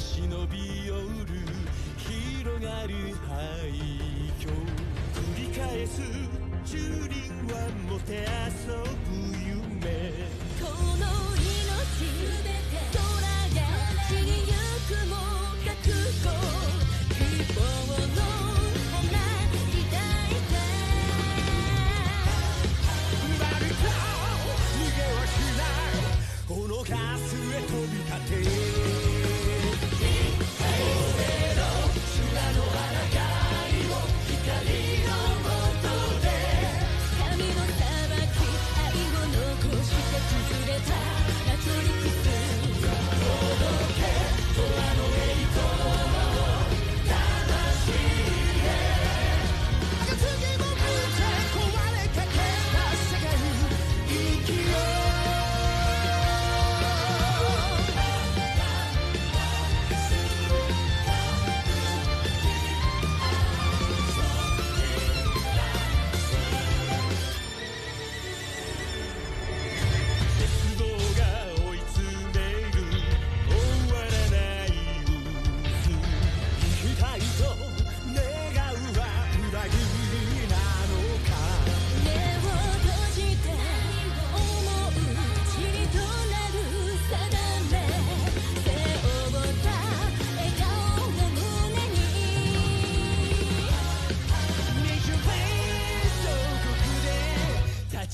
忍び寄る広がる廃墟。繰り返す駐輪はもてあそぶ夢。れた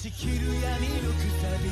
散きる闇のくさび